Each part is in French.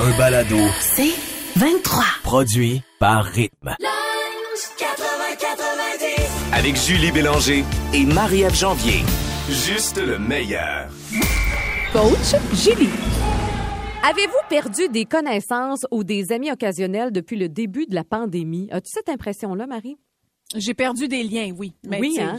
un balado. C'est 23. Produit par Rythme. Avec Julie Bélanger et Marie-Ève Janvier. Juste le meilleur. Coach Julie. Avez-vous perdu des connaissances ou des amis occasionnels depuis le début de la pandémie? As-tu cette impression-là, Marie? J'ai perdu des liens, oui. Mais Oui, hein?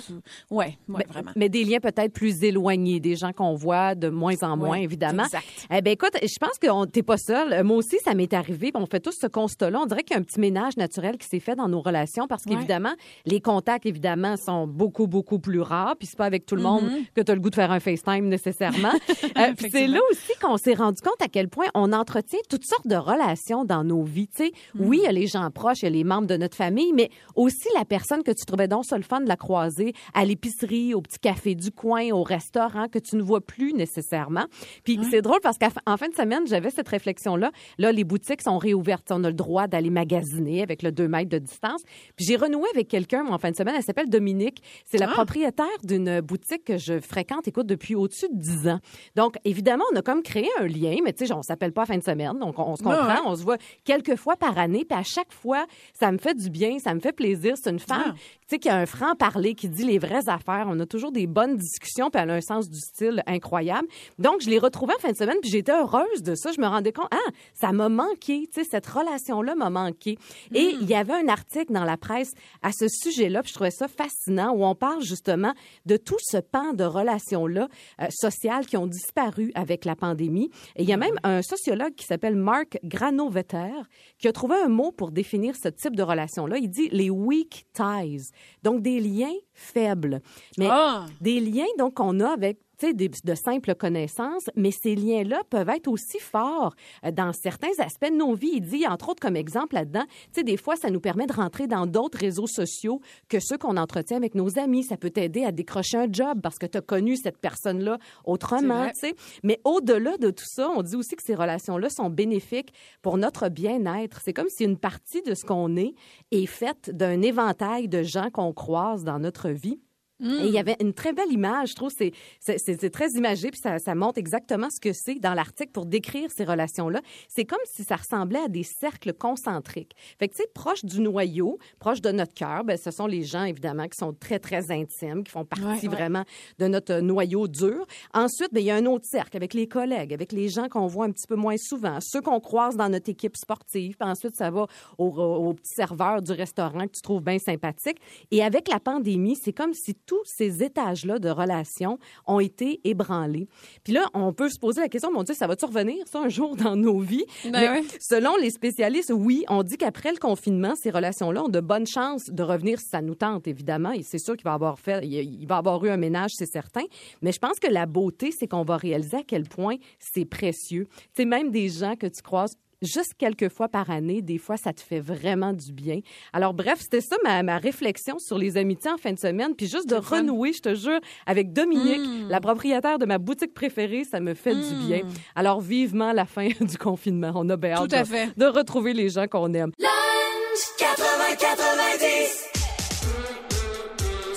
Ouais, ouais, Mais- vraiment. Mais des liens peut-être plus éloignés, des gens qu'on voit de moins en moins, Ouais, évidemment. exact. Eh ben écoute, je pense que t'es pas seul. Moi aussi, ça m'est arrivé. On fait tous ce constat-là. On dirait qu'il y a un petit ménage naturel qui s'est fait dans nos relations parce Ouais. qu'évidemment, les contacts, évidemment, sont beaucoup, beaucoup plus rares. Puis c'est pas avec tout le monde Mm-hmm. que tu as le goût de faire un FaceTime nécessairement. Euh, puis c'est là aussi qu'on s'est rendu compte à quel point on entretient toutes sortes de relations dans nos vies. Mm. oui, il y a les gens proches, il y a les membres de notre famille, mais aussi la personne que tu trouvais donc ça le fun de la croiser à l'épicerie, au petit café du coin, au restaurant, que tu ne vois plus nécessairement. Puis c'est drôle parce qu'en fin de semaine, j'avais cette réflexion-là. Là, les boutiques sont réouvertes. On a le droit d'aller magasiner avec le 2 mètres de distance. Puis j'ai renoué avec quelqu'un en fin de semaine. Elle s'appelle Dominique. C'est la propriétaire d'une boutique que je fréquente, écoute, depuis au-dessus de 10 ans. Donc, évidemment, on a comme créé un lien, mais tu sais, on s'appelle pas à fin de semaine. Donc, on, on se comprend. Ouais. On se voit quelques fois par année. Puis à chaque fois, ça me fait du bien, ça me fait plaisir. C'est une femme, Ah. tu sais, qui a un franc-parler, qui dit les vraies affaires. On a toujours des bonnes discussions, puis elle a un sens du style incroyable. Donc, je l'ai retrouvée en fin de semaine, puis j'étais heureuse de ça. Je me rendais compte, ah, ça m'a manqué, tu sais, cette relation-là m'a manqué. Et il y avait un article dans la presse à ce sujet-là, puis je trouvais ça fascinant, où on parle justement de tout ce pan de relations-là euh, sociales qui ont disparu avec la pandémie. Et il y a même un sociologue qui s'appelle Mark Granovetter qui a trouvé un mot pour définir ce type de relation-là. Il dit les weak ties, donc des liens faibles. Mais Ah! des liens donc qu'on a avec sais, de simples connaissances, mais ces liens-là peuvent être aussi forts euh, dans certains aspects de nos vies. Il dit, entre autres, comme exemple là-dedans, tu sais, des fois, ça nous permet de rentrer dans d'autres réseaux sociaux que ceux qu'on entretient avec nos amis. Ça peut t'aider à décrocher un job parce que tu as connu cette personne-là autrement, vrai. tu sais. Mais au-delà de tout ça, on dit aussi que ces relations-là sont bénéfiques pour notre bien-être. C'est comme si une partie de ce qu'on est est faite d'un éventail de gens qu'on croise dans notre vie. Et il y avait une très belle image, je trouve, c'est très imagé, puis ça, ça montre exactement ce que c'est dans l'article pour décrire ces relations-là. C'est comme si ça ressemblait à des cercles concentriques. Fait que, tu sais, proche du noyau, proche de notre cœur, ben, ce sont les gens, évidemment, qui sont très, très intimes, qui font partie Ouais, ouais. vraiment de notre noyau dur. Ensuite, ben, il y a un autre cercle avec les collègues, avec les gens qu'on voit un petit peu moins souvent, ceux qu'on croise dans notre équipe sportive. Puis ensuite, ça va au, au petit serveur du restaurant que tu trouves bien sympathique. Et avec la pandémie, c'est comme si tous ces étages-là de relations ont été ébranlés. Puis là, on peut se poser la question, mon Dieu, ça va-tu revenir, ça, un jour dans nos vies? Ben Mais. Selon les spécialistes, oui, on dit qu'après le confinement, ces relations-là ont de bonnes chances de revenir si ça nous tente, évidemment. Et c'est sûr qu'il va avoir fait, il il va avoir eu un ménage, c'est certain. Mais je pense que la beauté, c'est qu'on va réaliser à quel point c'est précieux. Tu sais, même des gens que tu croises juste quelques fois par année, des fois, ça te fait vraiment du bien. Alors, bref, c'était ça ma, ma réflexion sur les amitiés en fin de semaine. Puis juste de renouer, je te jure, avec Dominique, Mm. la propriétaire de ma boutique préférée, ça me fait du bien. Alors, vivement la fin du confinement. On a bien hâte Tout de- fait. de retrouver les gens qu'on aime.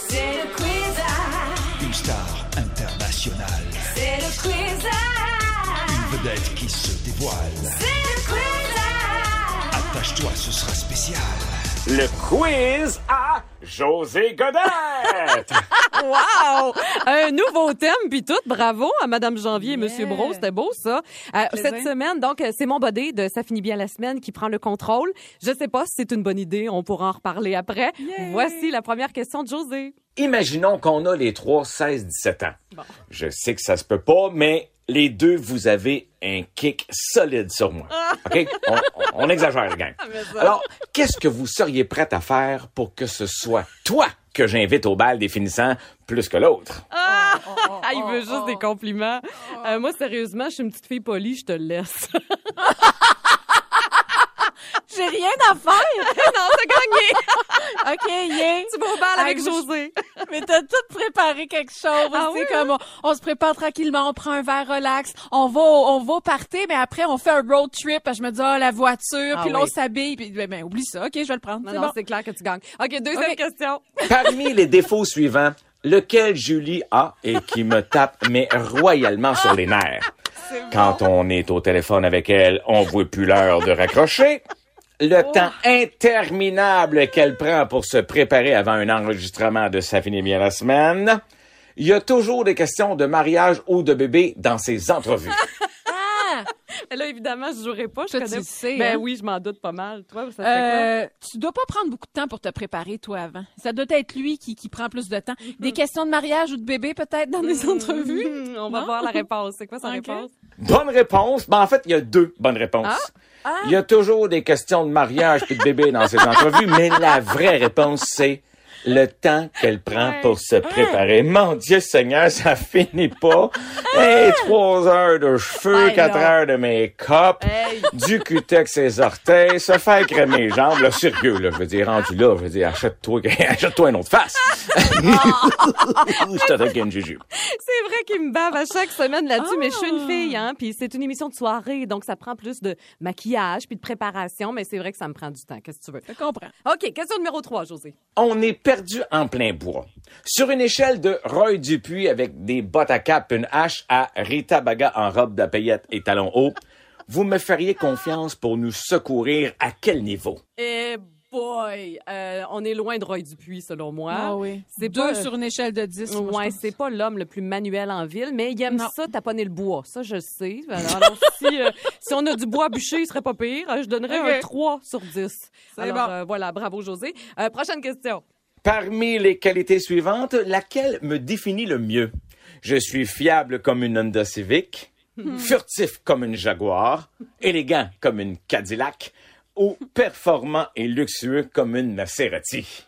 C'est le quiz à, Une star internationale. c'est le quiz Une vedette qui se dévoile. C'est le quiz à. Attache-toi, ce sera spécial. Le quiz à José Godette! Wow! Un nouveau thème, puis tout. Bravo à Madame Janvier et Yeah. Monsieur Bro. C'était beau, ça. Euh, cette semaine, donc, euh, c'est mon body de Ça finit bien la semaine qui prend le contrôle. Je sais pas si c'est une bonne idée. On pourra en reparler après. Voici la première question de José. Imaginons qu'on a les trois 16-17 ans. Je sais que ça se peut pas, mais les deux, vous avez un kick solide sur moi. OK? On, on- on exagère, gang. Alors, qu'est-ce que vous seriez prête à faire pour que ce soit toi que j'invite au bal des finissants plus que l'autre? Ah, il veut juste des compliments. Euh, moi, sérieusement, je suis une petite fille polie, je te le laisse. J'ai rien à faire. non, c'est gagné. OK, yeah. Tu vas au bal avec José. Mais t'as tout préparé quelque chose. Ah c'est oui, comme on, on se prépare tranquillement, on prend un verre relax, on va on va party, mais après on fait un road trip. Je me dis ah la voiture, Ah puis là oui. on s'habille, puis ben, ben, oublie ça. OK, je vais le prendre. Non, C'est non, bon. c'est clair que tu gagnes. OK, deuxième question. Parmi les défauts suivants, lequel Julie a et qui me tape mais royalement sur les nerfs? Quand on est au téléphone avec elle, on voit plus l'heure de raccrocher. Le temps interminable qu'elle prend pour se préparer avant un enregistrement de Ça finit bien la semaine. Il y a toujours des questions de mariage ou de bébé dans ses entrevues. Mais là, évidemment, je jouerai pas. Je Toi, connais... tu le sais, Ben hein? oui, je m'en doute pas mal. Toi, ça fait? Euh, tu dois pas prendre beaucoup de temps pour te préparer, toi, avant. Ça doit être lui qui, qui prend plus de temps. Des questions de mariage ou de bébé, peut-être, dans des entrevues? Hmm, on va Non? voir la réponse. C'est quoi sa réponse? Bonne réponse. Ben, en fait, il y a deux bonnes réponses. Il y a toujours des questions de mariage puis de bébé dans ces entrevues, mais la vraie réponse, c'est le temps qu'elle prend pour se préparer. Mon Dieu Seigneur, ça finit pas. Hey, trois heures de cheveux, Hey, quatre non. heures de make-up, du cutex ses orteils, se faire crémer les jambes. Là, sérieux, là, je veux dire, rendu là, je veux dire, achète-toi, achète-toi une autre face. je te taquine, Juju. C'est vrai qu'il me bave à chaque semaine là-dessus, mais je suis Ah. une fille, hein, puis c'est une émission de soirée, donc ça prend plus de maquillage puis de préparation, mais c'est vrai que ça me prend du temps. Qu'est-ce que tu veux? Je comprends. OK, question numéro 3, José. On est perdu en plein bois. Sur une échelle de Roy Dupuis avec des bottes à cap, une hache à Rita Baga en robe de paillettes et talons hauts, vous me feriez confiance pour nous secourir à quel niveau? Eh boy! Euh, on est loin de Roy Dupuis, selon moi. Ah oui. C'est Deux pas- sur une échelle de 10. moi, je Ouais, c'est pas l'homme le plus manuel en ville, mais il aime Non. ça taponner le bois. Ça, je sais. Alors, si, euh, si on a du bois à bûcher, il serait pas pire. Je donnerais un 3 sur 10. C'est Alors, bon. euh, voilà, bravo, José. Euh, prochaine question. Parmi les qualités suivantes, laquelle me définit le mieux? Je suis fiable comme une Honda Civic, furtif comme une Jaguar, élégant comme une Cadillac ou performant et luxueux comme une Maserati.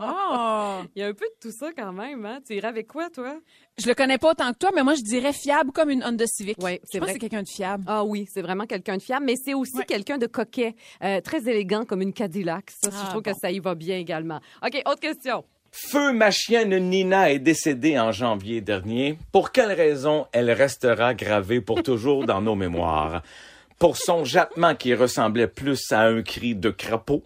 Ah! Il y a un peu de tout ça quand même. Hein? Tu irais avec quoi, toi? Je le connais pas autant que toi, mais moi, je dirais fiable comme une Honda Civic. Ouais, Je c'est pense vrai. que c'est quelqu'un de fiable. Ah oui, c'est vraiment quelqu'un de fiable, mais c'est aussi Ouais. quelqu'un de coquet, euh, très élégant comme une Cadillac. Ça, Ah, je trouve bon. que ça y va bien également. OK, autre question. Feu, ma chienne Nina est décédée en janvier dernier. Pour quelle raison elle restera gravée pour toujours dans nos mémoires? Pour son jappement qui ressemblait plus à un cri de crapaud?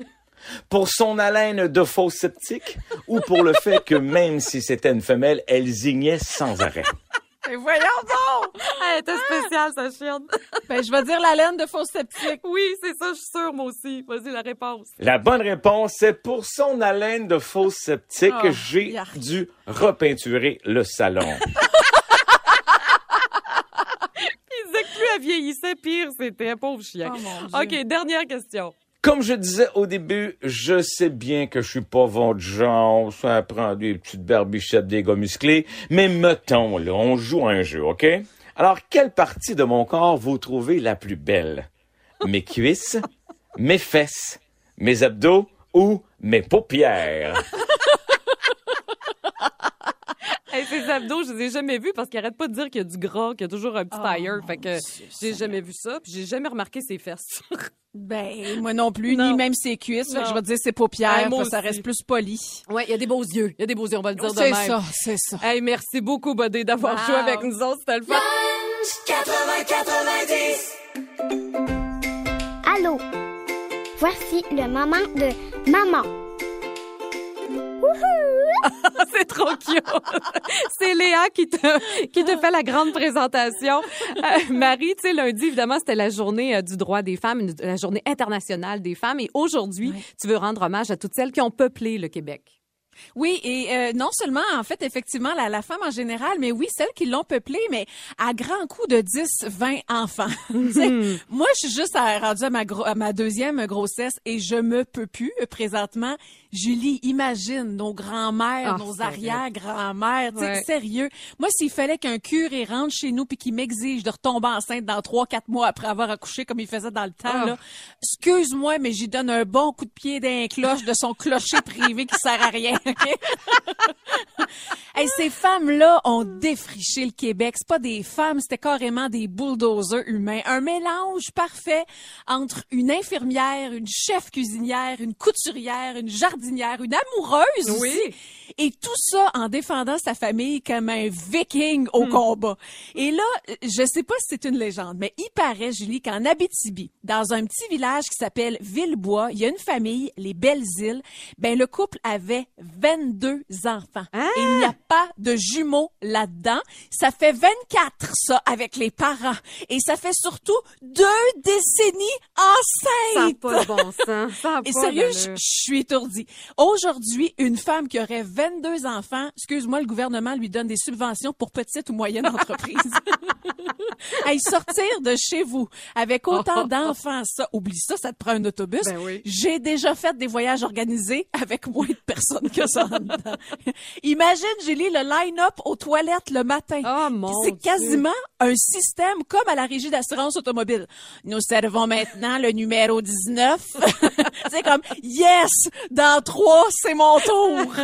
Pour son haleine de faux sceptique? Ou pour le fait que même si c'était une femelle, elle zignait sans arrêt? Mais voyons donc! Elle était spéciale, sa chienne. Ben, je vais dire la laine de faux sceptique. oui, c'est ça, je suis sûre, moi aussi. Vas-y, la réponse. La bonne réponse, c'est pour son haleine de faux sceptique, Oh, j'ai yark. dû repeinturer le salon. Il disait que plus elle vieillissait, pire c'était, pauvre chien. Oh, mon Dieu. OK, dernière question. Comme je disais au début, je sais bien que je suis pas votre genre, ça prend des petites barbichettes, des gars musclés, mais mettons, là, on joue un jeu, OK? Alors, quelle partie de mon corps vous trouvez la plus belle? Mes cuisses, mes fesses, mes abdos ou mes paupières? Hey, ses abdos, je les ai jamais vus parce qu'il arrête pas de dire qu'il y a du gras, qu'il y a toujours un petit Oh, tire. mon Fait que j'ai jamais vu ça, puis j'ai jamais remarqué ses fesses. Ben, moi non plus, Non. ni même ses cuisses. Fait que je vais dire ses paupières, que ça reste plus poli. ouais, il y a des beaux yeux. Il y a des beaux yeux, on va le dire de C'est même. ça, c'est ça. Hey, merci beaucoup, Buddy, d'avoir Wow. joué avec nous autres. C'était le fun. 80-90. Allô, voici le moment de maman. C'est trop cute. C'est Léa qui te, qui te fait la grande présentation. Euh, Marie, tu sais, lundi, évidemment, c'était la journée euh, du droit des femmes, la journée internationale des femmes. Et aujourd'hui, tu veux rendre hommage à toutes celles qui ont peuplé le Québec. Oui, et euh, non seulement, en fait, effectivement, la, la femme en général, mais oui, celles qui l'ont peuplée, mais à grand coup de 10, 20 enfants. Sais, Moi, je suis juste à, rendue à ma, gro- à ma deuxième grossesse et je me peux plus euh, présentement. Julie, imagine nos grands-mères, Ah, nos arrière-grands-mères, Ouais. sérieux. Moi, s'il fallait qu'un curé rentre chez nous puis qu'il m'exige de retomber enceinte dans trois, quatre mois après avoir accouché comme il faisait dans le temps, Ah. là, excuse-moi, mais j'y donne un bon coup de pied d'un cloche de son clocher privé qui sert à rien. Hey, ces femmes-là ont défriché le Québec. C'est pas des femmes, c'était carrément des bulldozers humains. Un mélange parfait entre une infirmière, une chef cuisinière, une couturière, une jardinière, une amoureuse Oui. aussi. Et tout ça en défendant sa famille comme un viking au combat. Et là, je sais pas si c'est une légende, mais il paraît, Julie, qu'en Abitibi, dans un petit village qui s'appelle Villebois, il y a une famille, les Belles Îles. Ben, le couple avait 22 enfants. Hein? Et il n'y a pas de jumeaux là-dedans. Ça fait 24, ça, avec les parents. Et ça fait surtout deux décennies Ça enceintes. pas de bon sens. Ça a Et sérieux, je suis étourdie. Aujourd'hui, une femme qui aurait 22 enfants, excuse-moi, le gouvernement lui donne des subventions pour petites ou moyennes entreprises. hey, sortir de chez vous avec autant d'enfants, ça, oublie ça, ça te prend un autobus. Ben oui. J'ai déjà fait des voyages organisés avec moins de personnes que ça en dedans. Imagine, Julie, le line-up aux toilettes le matin. Oh, mon C'est quasiment un système comme à la régie d'assurance automobile. Nous servons maintenant le numéro 19. c'est comme, yes, dans trois, c'est mon tour.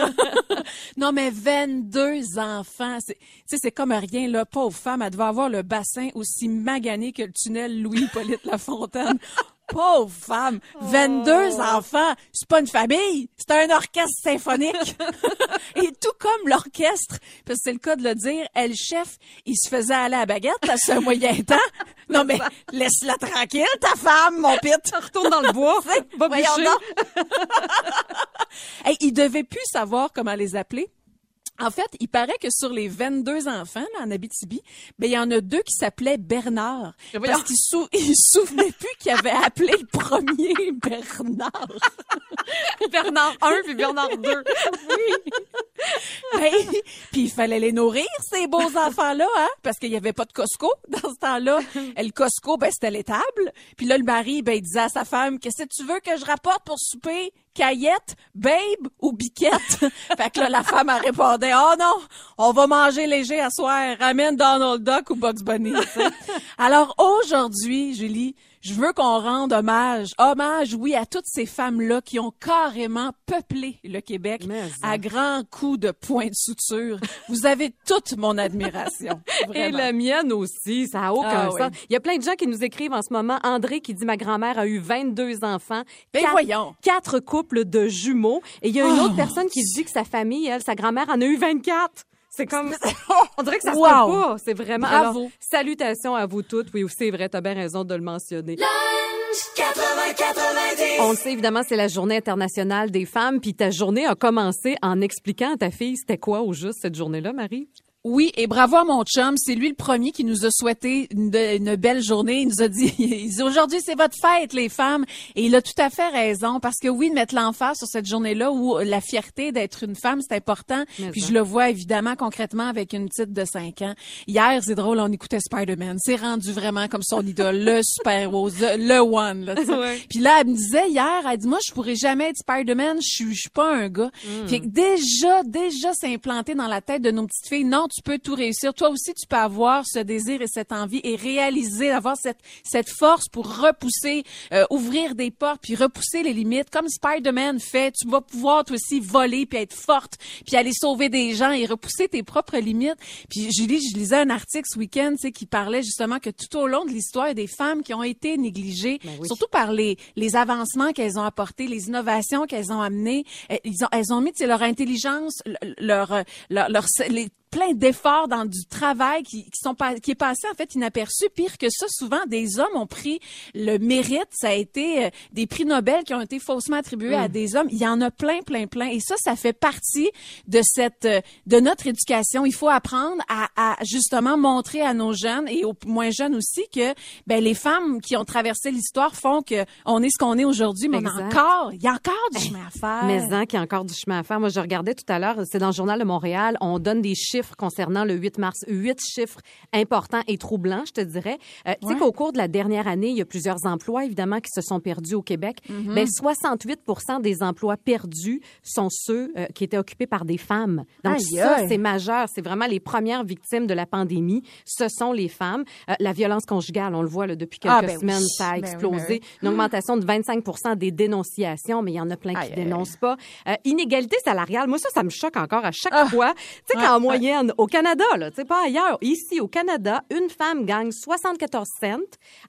non, mais 22 enfants, c'est, c'est comme rien, là. Pauvre femme, elle devait avoir le bassin aussi magané que le tunnel Louis-Hippolyte Lafontaine. Pauvre femme, 22 enfants, c'est pas une famille, c'est un orchestre symphonique. Et tout comme l'orchestre, parce que c'est le cas de le dire, elle chef, il se faisait aller à la baguette c'est un moyen temps. Non mais laisse-la tranquille ta femme, mon pit. Retourne dans le bois. Va. Hey, il devait plus savoir comment les appeler. En fait, il paraît que sur les 22 enfants là, en Abitibi, ben il y en a deux qui s'appelaient Bernard voyons. parce qu'ils sou ils souvenaient plus qu'ils avaient appelé le premier Bernard. Bernard 1 puis Bernard 2. Ben, puis il fallait les nourrir ces beaux enfants là hein parce qu'il y avait pas de Costco dans ce temps-là. Et le Costco ben c'était l'étable. Puis là le mari ben il disait à sa femme qu'est-ce que tu veux que je rapporte pour souper? Caillette, Babe ou Biquette? fait que là, la femme, elle répondait, oh non, on va manger léger à soir, ramène Donald Duck ou Bugs Bunny. Alors aujourd'hui, Julie, je veux qu'on rende hommage, hommage, oui, à toutes ces femmes-là qui ont carrément peuplé le Québec Mais à grands coups de points de suture. Vous avez toute mon admiration. Et la mienne aussi, ça a aucun Ah sens. oui. Il y a plein de gens qui nous écrivent en ce moment. André qui dit ma grand-mère a eu 22 enfants. Ben quatre, voyons. Quatre couples de jumeaux. Et il y a une Oh, autre personne qui dit que sa famille, elle, sa grand-mère en a eu 24. C'est comme, on dirait que ça se Wow. peut pas. C'est vraiment, Bravo. alors, salutations à vous toutes. Oui, c'est vrai, t'as bien raison de le mentionner. On le sait, évidemment, c'est la journée internationale des femmes. Puis ta journée a commencé en expliquant à ta fille c'était quoi au juste cette journée-là, Marie? Oui, et bravo à mon chum. C'est lui le premier qui nous a souhaité une, une belle journée. Il nous a dit, aujourd'hui c'est votre fête les femmes. Et il a tout à fait raison parce que oui, de mettre l'emphase sur cette journée-là où la fierté d'être une femme c'est important. Mais Puis ça. je le vois évidemment concrètement avec une petite de 5 ans. Hier, c'est drôle, on écoutait Spider-Man. C'est rendu vraiment comme son idole, le super-héros, the- le one. Là. Ouais. Puis là, elle me disait hier, elle dit moi je pourrais jamais être Spider-Man, je suis je suis pas un gars. Hmm. Fait que déjà déjà c'est implanté dans la tête de nos petites filles. Non, tu peux tout réussir. Toi aussi tu peux avoir ce désir et cette envie et réaliser avoir cette cette force pour repousser euh, ouvrir des portes puis repousser les limites comme Spider-Man fait. Tu vas pouvoir toi aussi voler puis être forte puis aller sauver des gens et repousser tes propres limites. Puis Julie, je lisais un article ce week-end, tu sais, qui parlait justement que tout au long de l'histoire, il y a des femmes qui ont été négligées, Ben oui. surtout par les, les avancements qu'elles ont apportés, les innovations qu'elles ont amenées. Elles, ont, elles ont mis tu sais, leur intelligence, le- leur, euh, leur, leur- les, plein d'efforts dans du travail qui, qui sont pas, qui est passé en fait inaperçu. Pire que ça, souvent des hommes ont pris le mérite. Ça a été euh, des prix Nobel qui ont été faussement attribués à des hommes. Il y en a plein, plein, plein. Et ça, ça fait partie de cette, euh, de notre éducation. Il faut apprendre à, à justement montrer à nos jeunes et aux moins jeunes aussi que ben les femmes qui ont traversé l'histoire font que on est ce qu'on est aujourd'hui. Mais Exact. encore, il y a encore du chemin à faire. Mais en qu'il y a encore du chemin à faire. Moi, je regardais tout à l'heure, c'est dans le Journal de Montréal, on donne des chiffres concernant le 8 mars. Huit chiffres importants et troublants, je te dirais. Euh, Tu sais qu'au cours de la dernière année, il y a plusieurs emplois, évidemment, qui se sont perdus au Québec. Mm-hmm. Mais 68 des emplois perdus sont ceux euh, qui étaient occupés par des femmes. Donc, Aïe, ça, c'est majeur. C'est vraiment les premières victimes de la pandémie. Ce sont les femmes. Euh, la violence conjugale, on le voit là, depuis quelques Ah, ben oui. semaines, ça a Ben oui, ben explosé. oui. Une augmentation de 25 des dénonciations, mais il y en a plein qui Aïe, aïe. dénoncent pas. Euh, inégalité salariale, moi ça, ça me choque encore à chaque Ah. fois. Tu sais, qu'en moyenne, moyenne au Canada, là, tu sais, pas ailleurs. Ici, au Canada, une femme gagne 74 cents,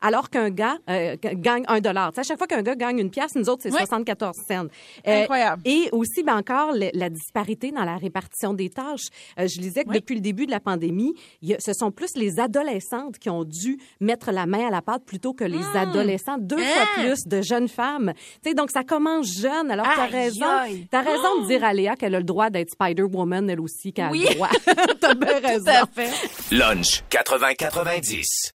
alors qu'un gars euh, gagne un dollar. Tu sais, à chaque fois qu'un gars gagne une pièce, nous autres, c'est Oui. 74 cents. Euh, Incroyable. Et aussi, ben encore, le- la disparité dans la répartition des tâches. Euh, je lisais que Oui. depuis le début de la pandémie, il y a- ce sont plus les adolescentes qui ont dû mettre la main à la pâte plutôt que les adolescents. Deux fois Hein? plus de jeunes femmes. Tu sais, donc ça commence jeune. Alors, tu as raison. aïe. T'as raison de dire à Léa qu'elle a le droit d'être Spider-Woman, elle aussi, qu'elle Oui. a le droit. T'as bien raison. Tout à fait. Lunch 80-90.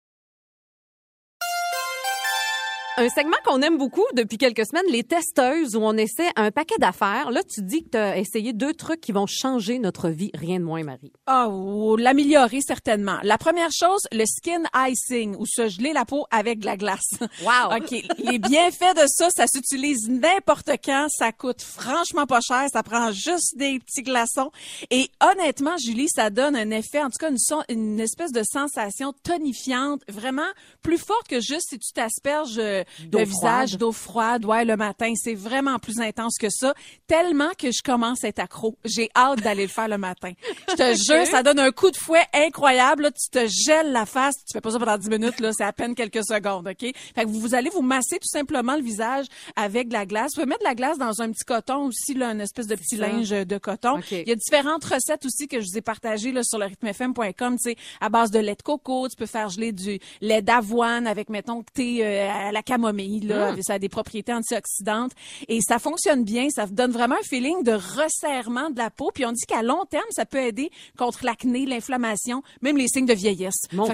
Un segment qu'on aime beaucoup depuis quelques semaines, les testeuses, où on essaie un paquet d'affaires. Là, tu dis que tu as essayé deux trucs qui vont changer notre vie, rien de moins, Marie. Oh, l'améliorer certainement. La première chose, le skin icing, ou se geler la peau avec de la glace. Wow! OK. Les bienfaits de ça, ça s'utilise n'importe quand. Ça coûte franchement pas cher. Ça prend juste des petits glaçons. Et honnêtement, Julie, ça donne un effet, en tout cas, une, son- une espèce de sensation tonifiante, vraiment plus forte que juste si tu t'asperges le visage d'eau froide, ouais, le matin. C'est vraiment plus intense que ça. Tellement que je commence à être accro. J'ai hâte d'aller le faire le matin. Je te jure, ça donne un coup de fouet incroyable. là. Tu te gèles la face. Tu fais pas ça pendant 10 minutes, là. C'est à peine quelques secondes, OK? Fait que vous, vous allez vous masser tout simplement le visage avec de la glace. Vous pouvez mettre de la glace dans un petit coton aussi, là, une espèce de petit linge de coton. Il y a différentes recettes aussi que je vous ai partagées, là, sur le rythmefm.com, tu sais, à base de lait de coco. Tu peux faire geler du lait d'avoine avec, mettons, thé euh, à la camomille, là. Ça a des propriétés antioxydantes. Et ça fonctionne bien. Ça donne vraiment un feeling de resserrement de la peau. Puis on dit qu'à long terme, ça peut aider contre l'acné, l'inflammation, même les signes de vieillesse. Ça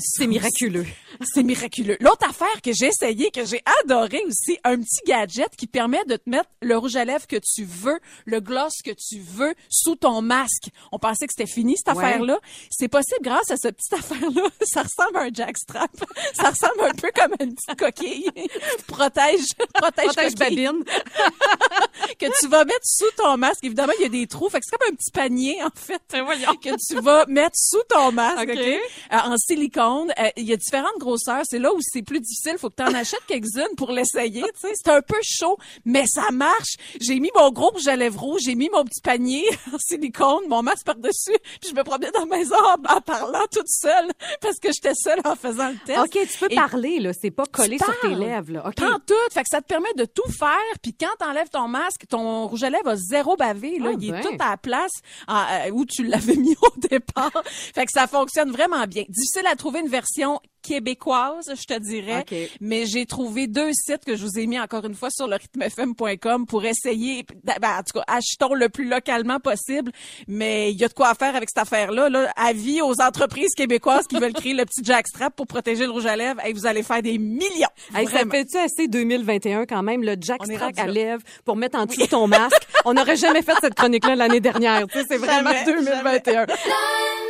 c'est miraculeux. c'est miraculeux. L'autre affaire que j'ai essayé, que j'ai adoré aussi, un petit gadget qui permet de te mettre le rouge à lèvres que tu veux, le gloss que tu veux sous ton masque. On pensait que c'était fini, cette Ouais. affaire-là. C'est possible grâce à cette petite affaire-là. Ça ressemble à un jackstrap. Ça ressemble un peu comme une petite coquille. protège, protège, Protège babine. que tu vas mettre sous ton masque. Évidemment, il y a des trous. Fait que c'est comme un petit panier, en fait, que tu vas mettre sous ton masque, OK. OK? Euh, en silicone. Euh, Il y a différentes grosseurs. C'est là où c'est plus difficile. Faut que tu en achètes quelques-unes pour l'essayer, tu sais. C'est un peu chaud, mais ça marche. J'ai mis mon gros rouge à lèvres rouge. J'ai mis mon petit panier en silicone, mon masque par-dessus. Puis je me promenais dans la maison en, en parlant toute seule parce que j'étais seule en faisant le test. OK, tu peux Et- parler, là. C'est pas collé sur tes lèvres, là. OK. Prends tout. Fait que ça te permet de tout faire. Puis quand t'enlèves ton masque, ton rouge à lèvres va zéro bavé. Là. Ah, il est ben. tout à la place euh, où tu l'avais mis au départ. fait que ça fonctionne vraiment bien. Difficile à trouver une version québécoise, je te dirais. OK. Mais j'ai trouvé deux sites que je vous ai mis encore une fois sur le rythmefm.com pour essayer. Ben, en tout cas, achetons le plus localement possible. Mais il y a de quoi faire avec cette affaire-là. Là. Avis aux entreprises québécoises qui veulent créer le petit jackstrap pour protéger le rouge à lèvres. Et vous allez faire des millions. Hey, ça fait-tu assez 2021 quand même, le Jack On est Strack rendu à lèvres pour mettre en dessous de ton masque? On n'aurait jamais fait cette chronique-là l'année dernière. Tu sais, c'est vraiment Jamais, 2021. Lunch 80-90.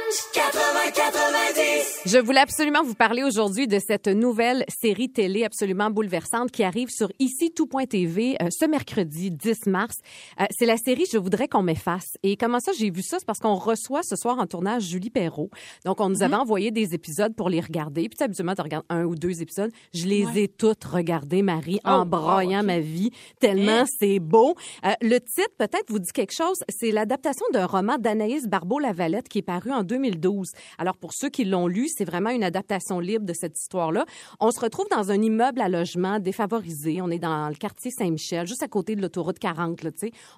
Je voulais absolument vous parler aujourd'hui de cette nouvelle série télé absolument bouleversante qui arrive sur ici tout.tv euh, ce mercredi 10 mars. Euh, c'est la série Je voudrais qu'on m'efface. Et comment ça j'ai vu ça? C'est parce qu'on reçoit ce soir en tournage Julie Perrault. Donc on nous avait envoyé des épisodes pour les regarder. Puis habituellement tu regardes un ou deux épisodes, je les ai toutes regardées Marie en wow, broyant ma vie tellement c'est beau. Euh, le titre peut-être vous dit quelque chose, c'est l'adaptation d'un roman d'Anaïs Barbeau-Lavalette qui est paru en 2012. Alors pour ceux qui l'ont lu, c'est vraiment une adaptation libre de cette histoire-là. On se retrouve dans un immeuble à logement défavorisé. On est dans le quartier Saint-Michel, juste à côté de l'autoroute 40. Là,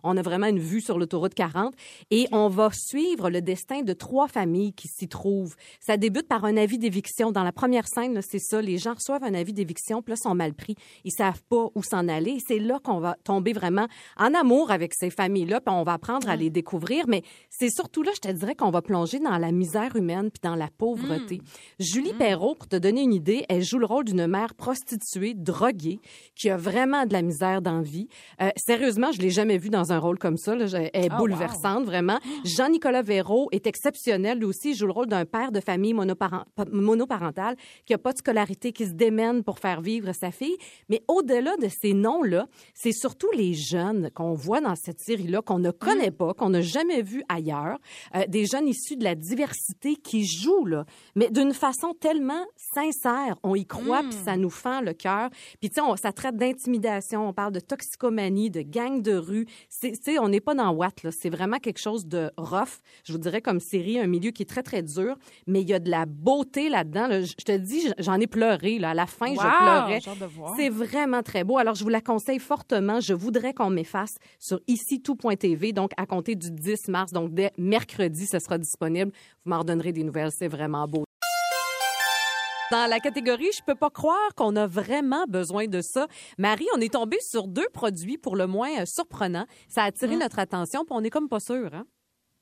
on a vraiment une vue sur l'autoroute 40 et on va suivre le destin de trois familles qui s'y trouvent. Ça débute par un avis d'éviction. Dans la première scène, c'est ça. Les gens reçoivent un avis d'éviction, puis là, sont mal pris. Ils savent pas où s'en aller. Et c'est là qu'on va tomber vraiment en amour avec ces familles-là, puis on va apprendre à les découvrir. Mais c'est surtout là, je te dirais, qu'on va plonger dans la misère humaine puis dans la pauvreté. Julie Perrault, pour te donner une idée, elle joue le rôle d'une mère prostituée, droguée, qui a vraiment de la misère dans la vie. Euh, sérieusement, je l'ai jamais vue dans un rôle comme ça. Là. Elle est Oh, bouleversante, vraiment. Jean-Nicolas Vérault est exceptionnel. Lui aussi, il joue le rôle d'un père de famille monoparent- pa- monoparentale qui a pas de scolarité, qui se démène pour faire vivre sa fille. Mais au-delà de ces noms-là, c'est surtout les jeunes qu'on voit dans cette série-là, qu'on ne connaît pas, qu'on n'a jamais vu ailleurs. Euh, des jeunes issus de la diversité qui joue, là, mais d'une façon tellement sincère. On y croit, puis ça nous fend le cœur. Puis, tu sais, ça traite d'intimidation, on parle de toxicomanie, de gang de rue. Tu sais, on n'est pas dans Watt, là. C'est vraiment quelque chose de rough. Je vous dirais comme série, un milieu qui est très, très dur, mais il y a de la beauté là-dedans. là. Je je te dis, j'en ai pleuré, là. À la fin, je Wow, pleurais. de voir. C'est vraiment très beau. Alors, je vous la conseille fortement. Je voudrais qu'on m'efface sur ici tout.tv, donc à compter du 10 mars. Donc, dès mercredi, ce sera disponible. Vous m'en redonnerez des nouvelles. C'est vraiment beau. Dans la catégorie, je peux pas croire qu'on a vraiment besoin de ça. Marie, on est tombé sur deux produits pour le moins euh, surprenants. Ça a attiré notre attention, puis on est comme pas sûr, hein?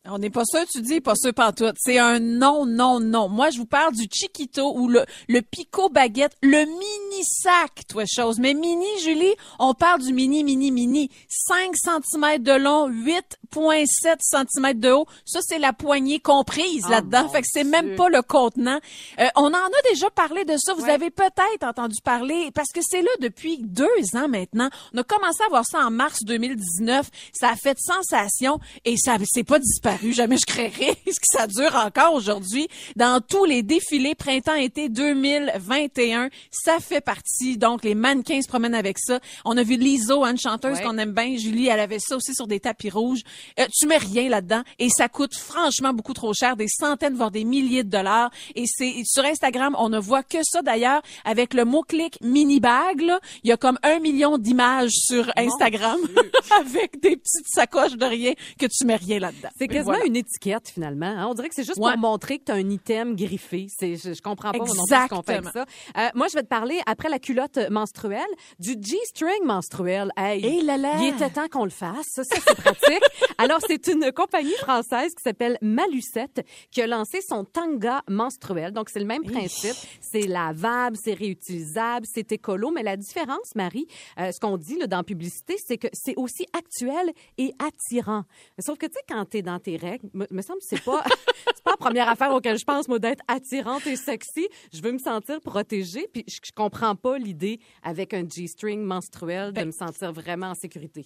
On n'est pas sûr, tu dis, pas sûr pantoute. C'est un non, non, non. Moi, je vous parle du Chiquito ou le, le Pico Baguette, le mini sac, toi, chose. Mais mini, Julie, on parle du mini, mini, mini. 5 cm de long, 8,7 cm de haut. Ça, c'est la poignée comprise Oh, là-dedans. Fait que c'est même pas le contenant. Euh, on en a déjà parlé de ça. Vous Ouais. avez peut-être entendu parler parce que c'est là depuis deux ans maintenant. On a commencé à voir ça en mars 2019. Ça a fait sensation et ça c'est pas disparu. Jamais je créerais ce que ça dure encore aujourd'hui. Dans tous les défilés printemps-été 2021, ça fait partie. Donc, les mannequins se promènent avec ça. On a vu Liso, une chanteuse Ouais. qu'on aime bien. Julie, elle avait ça aussi sur des tapis rouges. Euh, tu mets rien là-dedans et ça coûte franchement beaucoup trop cher, des centaines voire des milliers de dollars. Et c'est sur Instagram, on ne voit que ça d'ailleurs avec le mot-clic mini bag. Là, il y a comme un million d'images sur Instagram avec des petites sacoches de rien que tu mets rien là-dedans. C'est quasiment voilà. une étiquette, finalement. hein. On dirait que c'est juste Ouais. pour montrer que tu as un item griffé. C'est, je, je comprends pas moi non plus ce qu'on fait avec ça. Euh, moi, je vais te parler, après la culotte menstruelle, du G-string menstruel. Hey, Eh là là! Il était temps qu'on le fasse. Ça, ça, c'est pratique. Alors, c'est une compagnie française qui s'appelle Malucette qui a lancé son tanga menstruel. Donc, c'est le même principe. C'est lavable, c'est réutilisable, c'est écolo. Mais la différence, Marie, euh, ce qu'on dit là, dans la publicité, c'est que c'est aussi actuel et attirant. Sauf que, tu sais, quand t'es dans tes règles, me, me semble que c'est pas, c'est pas la première affaire auquel je pense, moi, d'être attirante et sexy. Je veux me sentir protégée, puis je, je comprends pas l'idée avec un G-string menstruel de Ben- me sentir vraiment en sécurité.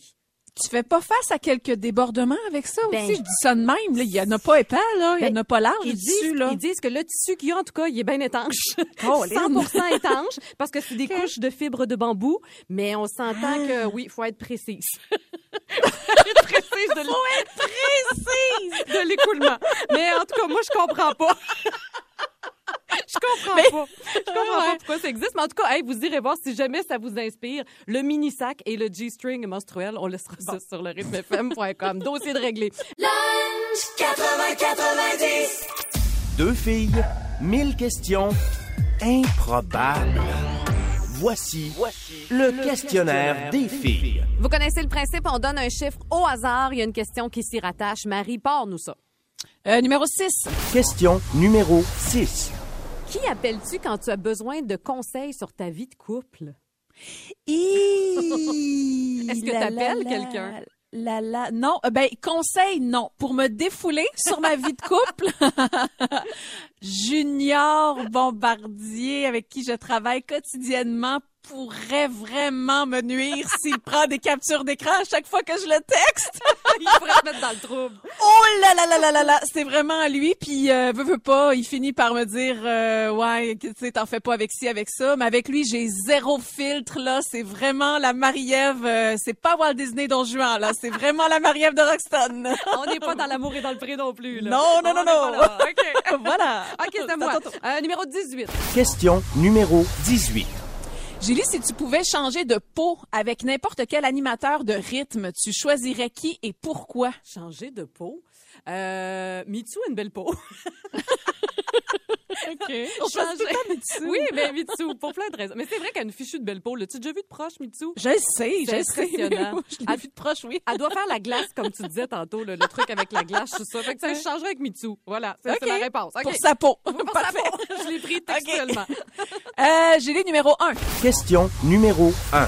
Tu fais pas face à quelques débordements avec ça Ben- aussi? Je dis ça de même. là. Il y en a pas épais, là. Il y en a pas large, Ils disent, tissu, là. ils disent que le tissu qu'il y a, en tout cas, il est bien étanche. Oh, 100 étanche, parce que c'est des couches de fibres de bambou, mais on s'entend que, oui, il faut être précise. faut être précise de précise de l'écoulement. Mais en tout cas, moi, je comprends pas. Je comprends pas. Je comprends pas pourquoi ça existe. Mais en tout cas, hey, vous irez voir si jamais ça vous inspire. Le mini sac et le G-string menstruel, on laissera ça sur le rythmefm.com. Dossier de réglé. Lunch 80-90. Deux filles, mille questions improbables. Voici, le, questionnaire des filles. Vous connaissez le principe, on donne un chiffre au hasard, il y a une question qui s'y rattache. Marie, pars-nous ça. Euh, numéro 6. Question numéro 6. Qui appelles-tu quand tu as besoin de conseils sur ta vie de couple? Est-ce Est-ce que t'appelles quelqu'un? La, la, non, euh, ben, conseil, non. Pour me défouler sur ma vie de couple, Junior Bombardier, avec qui je travaille quotidiennement, pourrait vraiment me nuire s'il prend des captures d'écran à chaque fois que je le texte. il pourrait te mettre dans le trouble. Oh là là là là là là, c'est vraiment lui. Puis euh, veut veut pas, il finit par me dire euh, ouais, tu sais, t'en fais pas avec ci avec ça. Mais avec lui, j'ai zéro filtre là. C'est vraiment la Marie-Ève. euh, c'est pas Walt Disney Don Juan là. C'est vraiment la Marie-Ève de Roxton. On n'est pas dans l'amour et dans le pré non plus. Là. Non, non, On non, non. là. OK. voilà. OK, c'est moi. Euh, numéro 18. Question numéro 18. Julie, si tu pouvais changer de peau avec n'importe quel animateur de rythme, tu choisirais qui et pourquoi? Changer de peau? Euh, Mitsu a une belle peau. OK. Changer- Oui, ben Mitsu, pour plein de raisons. Mais c'est vrai qu'elle a une fichue de belle peau. L'as-tu déjà vu de proche, Mitsu? Je le sais, je le sais. impressionnant. Je l'ai vu de proche, oui. Elle doit faire la glace, comme tu disais tantôt, là, le truc avec la glace, tout ça. Fait que ça, je changerais avec Mitsu. Voilà, c'est c'est OK. la réponse. OK. Pour sa peau. Pour sa Parfait. peau. Je l'ai pris textuellement. Euh, Julie, numéro 1. Question numéro 1.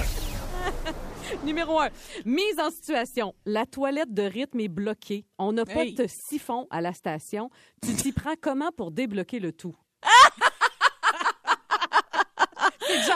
Numéro 1. Mise en situation. La toilette de rythme est bloquée. On n'a pas Hey. de siphon à la station. Tu t'y prends comment pour débloquer le tout?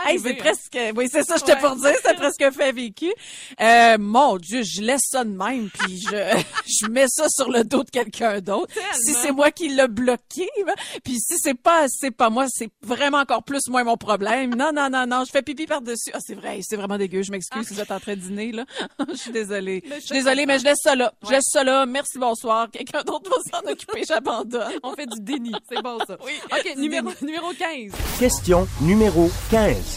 Hey, c'est presque, oui, c'est ça, je t'ai pour dire, c'est presque fait vécu. Euh, mon Dieu, je laisse ça de même, puis je, je mets ça sur le dos de quelqu'un d'autre. Si c'est moi qui l'ai bloqué, ben, puis si c'est pas, c'est pas moi, c'est vraiment encore plus moi mon problème. Non, non, non, non, je fais pipi par-dessus. Ah, c'est vrai, c'est vraiment dégueu, je m'excuse si vous êtes en train de dîner, là. je suis désolée. Je suis désolée, mais je laisse ça là. Je laisse ça là. Merci, bonsoir. Quelqu'un d'autre va s'en occuper, j'abandonne. On fait du déni. C'est bon, ça. Oui. OK, numéro, numéro 15. Question numéro 15.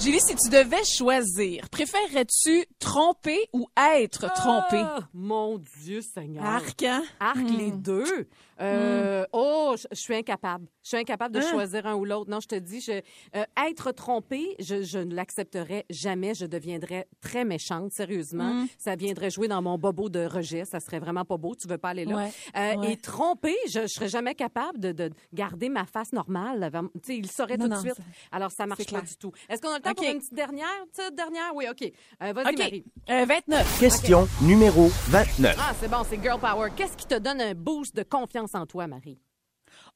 Julie, si tu devais choisir, préférerais-tu tromper ou être trompé? Ah, mon Dieu Seigneur. Arc, hein? Arc, les deux. Euh, Oh, je, je suis incapable. Je suis incapable de Hein? choisir un ou l'autre. Non, je te dis, je, euh, être trompée, je, je ne l'accepterais jamais. Je deviendrais très méchante, sérieusement. Ça viendrait jouer dans mon bobo de rejet. Ça serait vraiment pas beau. Tu veux pas aller là. Ouais, Euh, ouais. Et tromper, je, je serais jamais capable de, de garder ma face normale. avant- Tu sais, il saurait Non, tout de suite. ça- Alors, ça marche pas clair. du tout. Est-ce qu'on a le temps pour une petite dernière? Petite dernière? Oui, OK. Euh, Vas-y. Marie. Euh, 29. Question numéro 29. Ah, c'est bon, c'est Girl Power. Qu'est-ce qui te donne un boost de confiance en toi, Marie?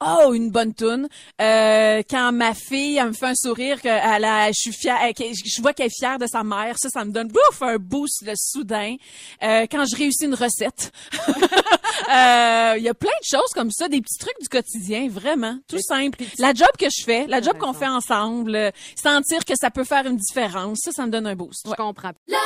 Oh, une bonne toune. Euh, quand ma fille elle me fait un sourire, que elle a, je suis fière, que je vois qu'elle est fière de sa mère, ça, ça me donne bouf un boost le soudain. Euh, quand je réussis une recette, Euh, il y a plein de choses comme ça, des petits trucs du quotidien, vraiment, tout simple. La job que je fais, la job qu'on fait ensemble, euh, sentir que ça peut faire une différence, ça, ça me donne un boost. Je Ouais. comprends. Lunch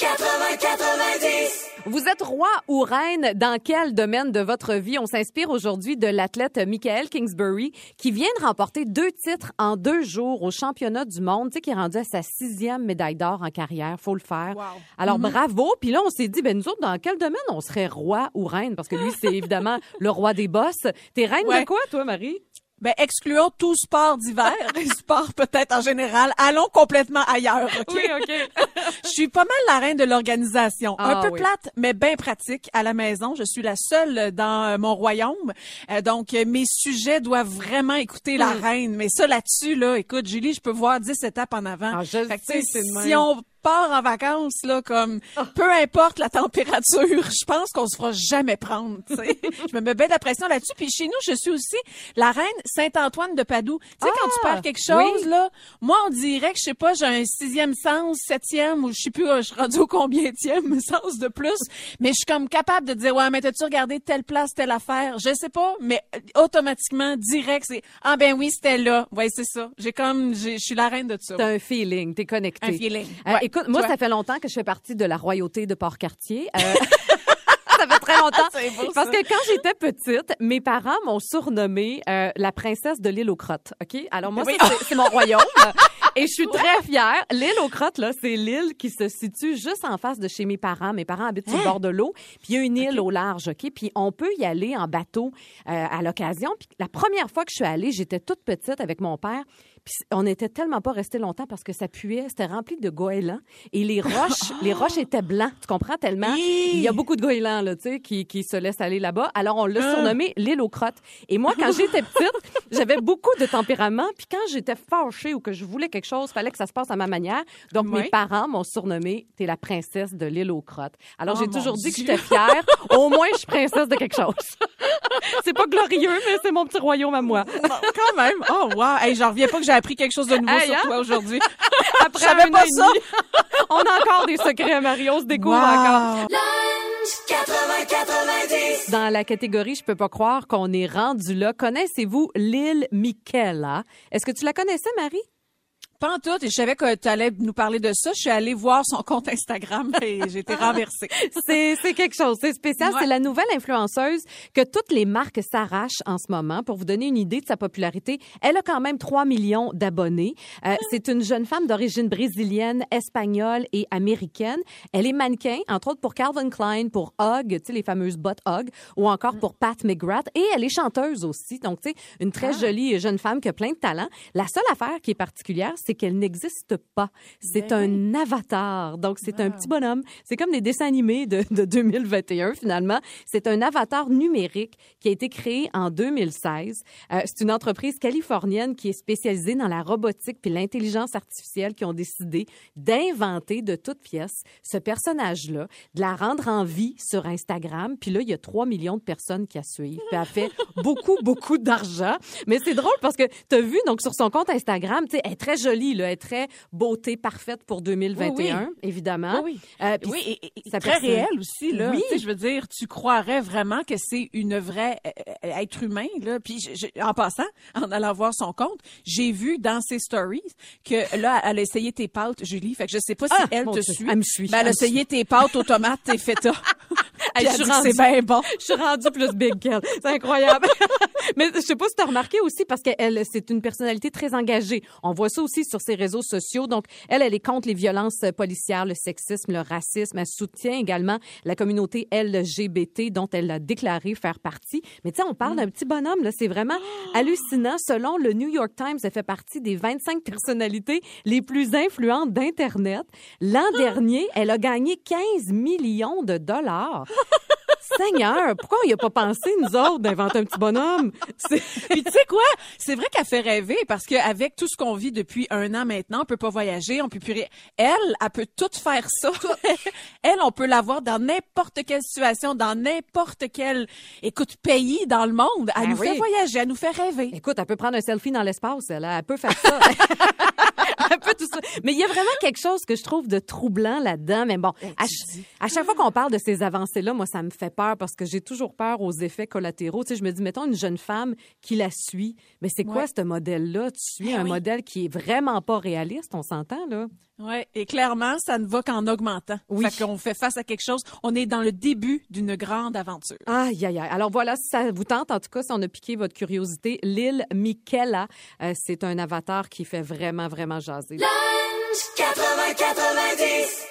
80-90. Vous êtes roi ou reine dans quel domaine de votre vie? On s'inspire aujourd'hui de l'athlète Michael Kingsbury qui vient de remporter deux titres en deux jours au championnat du monde, tu sais, qui est rendu à sa sixième médaille d'or en carrière. Faut le faire. Wow. Alors, bravo. Puis là, on s'est dit, ben nous autres, dans quel domaine on serait roi ou reine? Parce que lui, c'est évidemment le roi des boss. T'es reine de Ouais. quoi, toi, Marie? Ben, excluons tout sport d'hiver, et sport peut-être en général. Allons complètement ailleurs, OK? OK. Je suis pas mal la reine de l'organisation. Ah, un peu oui. plate, mais bien pratique à la maison. Je suis la seule dans euh, mon royaume. Euh, donc, euh, mes sujets doivent vraiment écouter la reine. Mais ça, là-dessus, là, écoute, Julie, je peux voir 10 étapes en avant. Ah, je sais, si on part en vacances, là, comme, peu importe la température, je pense qu'on se fera jamais prendre, tu sais. je me mets bien de la pression là-dessus. Puis chez nous, je suis aussi la reine Saint-Antoine de Padoue. Tu sais, quand tu Ah, perds quelque chose, oui. là, moi, on dirait que, je sais pas, j'ai un sixième sens, septième, ou je sais plus, je suis rendue au combienième sens de plus. Mais je suis comme capable de dire, ouais, mais t'as-tu regardé telle place, telle affaire? Je sais pas, mais euh, automatiquement, direct, c'est, ah ben oui, c'était là. Ouais, c'est ça. J'ai comme, je suis la reine de ça. T'as un feeling, t'es connecté. Un feeling. Euh, Ouais. Écoute, moi, ça fait longtemps que je fais partie de la royauté de Port-Cartier. Euh, ça fait très longtemps. Beau, Parce que quand j'étais petite, mes parents m'ont surnommée euh, la princesse de l'île aux crottes. OK? Alors moi, Oui. c'est- mon royaume. Et je suis très fière. L'île aux crottes, là, c'est l'île qui se situe juste en face de chez mes parents. Mes parents habitent sur le bord de l'eau. Puis il y a une île au large, OK? Puis on peut y aller en bateau euh, à l'occasion. Puis la première fois que je suis allée, j'étais toute petite avec mon père. Puis on n'était tellement pas resté longtemps parce que ça puait. C'était rempli de goélands. Et les roches, les roches étaient blancs. Tu comprends tellement? Il y a beaucoup de goélands, là, tu sais, qui, qui se laissent aller là-bas. Alors, on l'a surnommé l'île aux crottes. Et moi, quand j'étais petite, j'avais beaucoup de tempérament. Puis quand j'étais fâchée ou que je voulais quelque chose, fallait que ça se passe à ma manière. Donc, Oui. mes parents m'ont surnommé T'es la princesse de l'île aux crottes. Alors, Oh, j'ai toujours dit que j'étais fière. Au moins, je suis princesse de quelque chose. c'est pas glorieux, mais c'est mon petit royaume à moi. Quand même. Oh, wow. Hey, j'en reviens pas que appris quelque chose de nouveau Hey, sur hein? toi aujourd'hui. Après Je savais pas ça. on a encore des secrets, Mario. On se découvre Wow. encore. Lunch 80-90. Dans la catégorie, je peux pas croire qu'on est rendu là. Connaissez-vous l'île Michaela? Est-ce que tu la connaissais, Marie? Pas en tout. Et je savais que tu allais nous parler de ça. Je suis allée voir son compte Instagram et j'ai été renversée. C'est, c'est quelque chose, c'est spécial. Ouais. C'est la nouvelle influenceuse que toutes les marques s'arrachent en ce moment. Pour vous donner une idée de sa popularité, elle a quand même 3 millions d'abonnés. Euh, c'est une jeune femme d'origine brésilienne, espagnole et américaine. Elle est mannequin, entre autres pour Calvin Klein, pour Hug, tu sais, les fameuses bottes Hug, ou encore pour Pat McGrath. Et elle est chanteuse aussi. Donc, tu sais, une très jolie jeune femme qui a plein de talent. La seule affaire qui est particulière, c'est qu'elle n'existe pas. C'est un avatar. Donc, c'est un petit bonhomme. C'est comme des dessins animés de, de 2021, finalement. C'est un avatar numérique qui a été créé en 2016. Euh, c'est une entreprise californienne qui est spécialisée dans la robotique puis l'intelligence artificielle qui ont décidé d'inventer de toutes pièces ce personnage-là, de la rendre en vie sur Instagram. Puis là, il y a 3 millions de personnes qui la suivent. Puis elle fait beaucoup, beaucoup d'argent. Mais c'est drôle parce que tu as vu, donc, sur son compte Instagram, tu sais, elle est très jolie jolie, là. Elle est très beauté parfaite pour 2021, évidemment. Oui, oui. Euh, oui, et, très réel aussi là. Oui. Tu sais, je veux dire, tu croirais vraiment que c'est une vraie euh, euh, être humain là. Puis je- je- en passant, en allant voir son compte, j'ai vu dans ses stories que là, elle a essayé tes pâtes, Julie. Fait que je sais pas si Ah, elle te Dieu, suit. elle me suit, Mais elle a essayé tes pâtes aux tomates et feta. Hey, je suis que c'est rendue- bien bon. Je suis rendue plus big qu'elle. C'est incroyable. Mais je sais pas si tu as remarqué aussi, parce qu'elle, c'est une personnalité très engagée. On voit ça aussi sur ses réseaux sociaux. Donc, elle, elle est contre les violences policières, le sexisme, le racisme. Elle soutient également la communauté LGBT dont elle a déclaré faire partie. Mais tu sais, on parle d'un petit bonhomme, là. C'est vraiment hallucinant. Selon le New York Times, elle fait partie des 25 personnalités les plus influentes d'Internet. L'an dernier, elle a gagné 15 millions de dollars. Seigneur, pourquoi on n'y a pas pensé, nous autres, d'inventer un petit bonhomme? Puis tu sais quoi? C'est vrai qu'elle fait rêver parce qu'avec tout ce qu'on vit depuis un an maintenant, on peut pas voyager, on peut plus rien. Elle, elle peut tout faire ça. elle, on peut l'avoir dans n'importe quelle situation, dans n'importe quel, écoute, pays dans le monde. Elle Ben nous oui. fait voyager, elle nous fait rêver. Écoute, elle peut prendre un selfie dans l'espace, elle, elle peut faire ça. elle peut tout ça. Mais il y a vraiment quelque chose que je trouve de troublant là-dedans. Mais bon, à, ch- à chaque fois qu'on parle de ces avancées-là, moi, ça me fait peur parce que j'ai toujours peur aux effets collatéraux. Tu sais, je me dis, mettons une jeune femme qui la suit. Mais c'est quoi Ouais. ce modèle-là? Tu suis Ben un oui. modèle qui est vraiment pas réaliste, on s'entend, là? Ouais, et clairement, ça ne va qu'en augmentant. Oui. Fait qu'on fait face à quelque chose. On est dans le début d'une grande aventure. Aïe, aïe, aïe. Alors voilà, si ça vous tente, en tout cas, si on a piqué votre curiosité, l'île Michaela, euh, c'est un avatar qui fait vraiment, vraiment jaser. 80-90.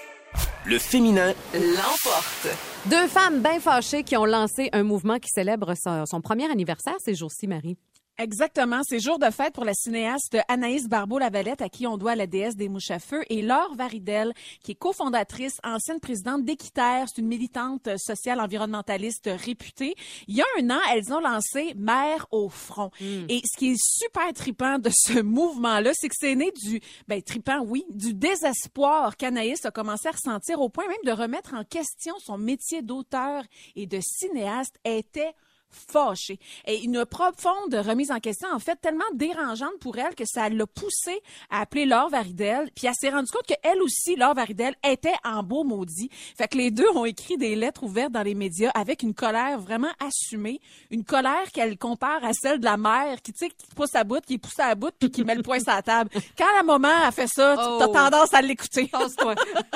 Le féminin L'emporte. Deux femmes bien fâchées qui ont lancé un mouvement qui célèbre son, son premier anniversaire ces jours-ci, Marie. Exactement. C'est jour de fête pour la cinéaste Anaïs Barbeau-Lavalette, à qui on doit la déesse des mouches à feu, et Laure Varidel, qui est cofondatrice, ancienne présidente d'Équiterre. C'est une militante sociale environnementaliste réputée. Il y a un an, elles ont lancé Mère au front. Et ce qui est super tripant de ce mouvement-là, c'est que c'est né du, ben, tripant, oui, du désespoir qu'Anaïs a commencé à ressentir au point même de remettre en question son métier d'auteur et de cinéaste. Était fâchée. Et une profonde remise en question, en fait, tellement dérangeante pour elle que ça l'a poussée à appeler Laure Varidel. Puis elle s'est rendue compte qu'elle aussi, Laure Varidel, était en beau maudit. Fait que les deux ont écrit des lettres ouvertes dans les médias avec une colère vraiment assumée. Une colère qu'elle compare à celle de la mère qui, tu sais, qui pousse à bout, qui pousse à bout, puis qui met le poing sur la table. Quand la maman a fait ça, tu Oh. as tendance à l'écouter. Passe-toi.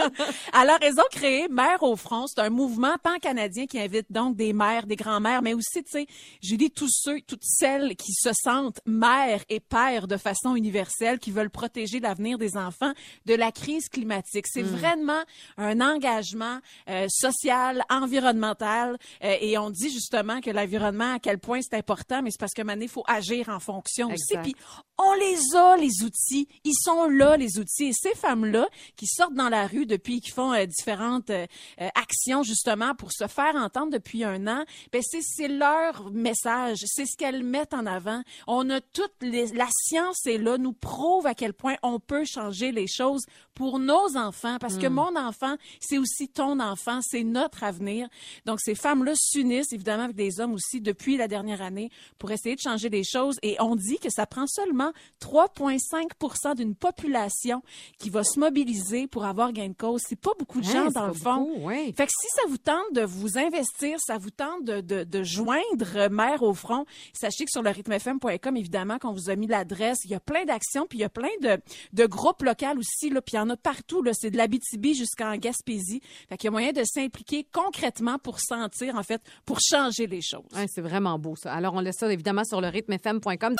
Elle a raison de créer Mère au front. C'est un mouvement pan-canadien qui invite donc des mères, des grands-mères, mais aussi, tu sais, Julie, tous ceux, toutes celles qui se sentent mères et pères de façon universelle, qui veulent protéger l'avenir des enfants de la crise climatique. C'est vraiment un engagement euh, social, environnemental, euh, et on dit justement que l'environnement, à quel point c'est important, mais c'est parce que maintenant, il faut agir en fonction aussi. Puis on les a, les outils. Ils sont là, les outils. Et ces femmes-là qui sortent dans la rue depuis, qui font euh, différentes euh, euh, actions justement pour se faire entendre depuis un an, ben c'est c'est leur message, c'est ce qu'elles mettent en avant. On a toutes les, la science est là, nous prouve à quel point on peut changer les choses pour nos enfants, parce que mon enfant, c'est aussi ton enfant, c'est notre avenir. Donc ces femmes-là s'unissent évidemment avec des hommes aussi depuis la dernière année pour essayer de changer les choses. Et on dit que ça prend seulement 3,5 d'une population qui va se mobiliser pour avoir gain de cause. C'est pas beaucoup de Hein, gens dans le fond. beaucoup, ouais. Fait que si ça vous tente de vous investir, ça vous tente de, de, de joindre Mère au front, sachez que sur le rythmefm.com, évidemment, qu'on vous a mis l'adresse, il y a plein d'actions, puis il y a plein de, de groupes locaux aussi, là, puis il y en a partout, là, c'est de l'Abitibi jusqu'en Gaspésie. Fait qu'il y a moyen de s'impliquer concrètement pour sentir, en fait, pour changer les choses. Ouais, c'est vraiment beau, ça. Alors, on laisse ça évidemment sur le rythmefm.com.